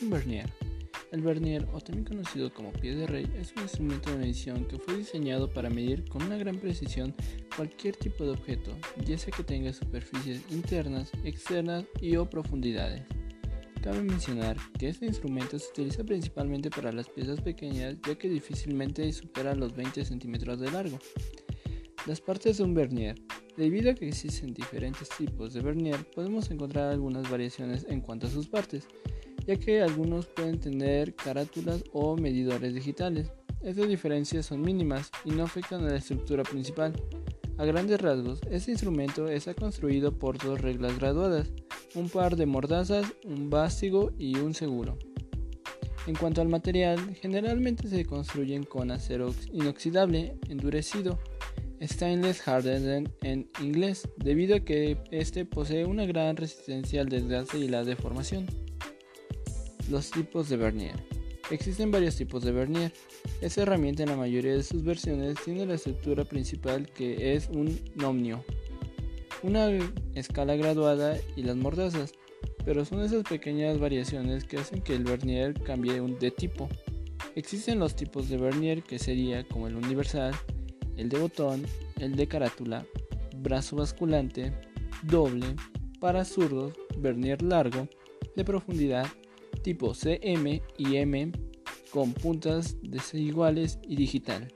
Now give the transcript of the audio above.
Un vernier. El vernier, o también conocido como pie de rey, es un instrumento de medición que fue diseñado para medir con una gran precisión cualquier tipo de objeto, ya sea que tenga superficies internas, externas y o profundidades. Cabe mencionar que este instrumento se utiliza principalmente para las piezas pequeñas ya que difícilmente supera los 20 centímetros de largo. Las partes de un vernier. Debido a que existen diferentes tipos de vernier, podemos encontrar algunas variaciones en cuanto a sus partes ya que algunos pueden tener carátulas o medidores digitales. Estas diferencias son mínimas y no afectan a la estructura principal. A grandes rasgos, este instrumento está construido por dos reglas graduadas, un par de mordazas, un vástigo y un seguro. En cuanto al material, generalmente se construyen con acero inoxidable endurecido, stainless hardened en inglés, debido a que este posee una gran resistencia al desgaste y la deformación. Los tipos de vernier. Existen varios tipos de vernier. Esta herramienta en la mayoría de sus versiones tiene la estructura principal que es un nomnio, una escala graduada y las mordazas, pero son esas pequeñas variaciones que hacen que el vernier cambie de tipo. Existen los tipos de vernier que sería como el universal, el de botón, el de carátula, brazo basculante, doble, para zurdos, vernier largo, de profundidad, tipo CM y M con puntas desiguales y digital.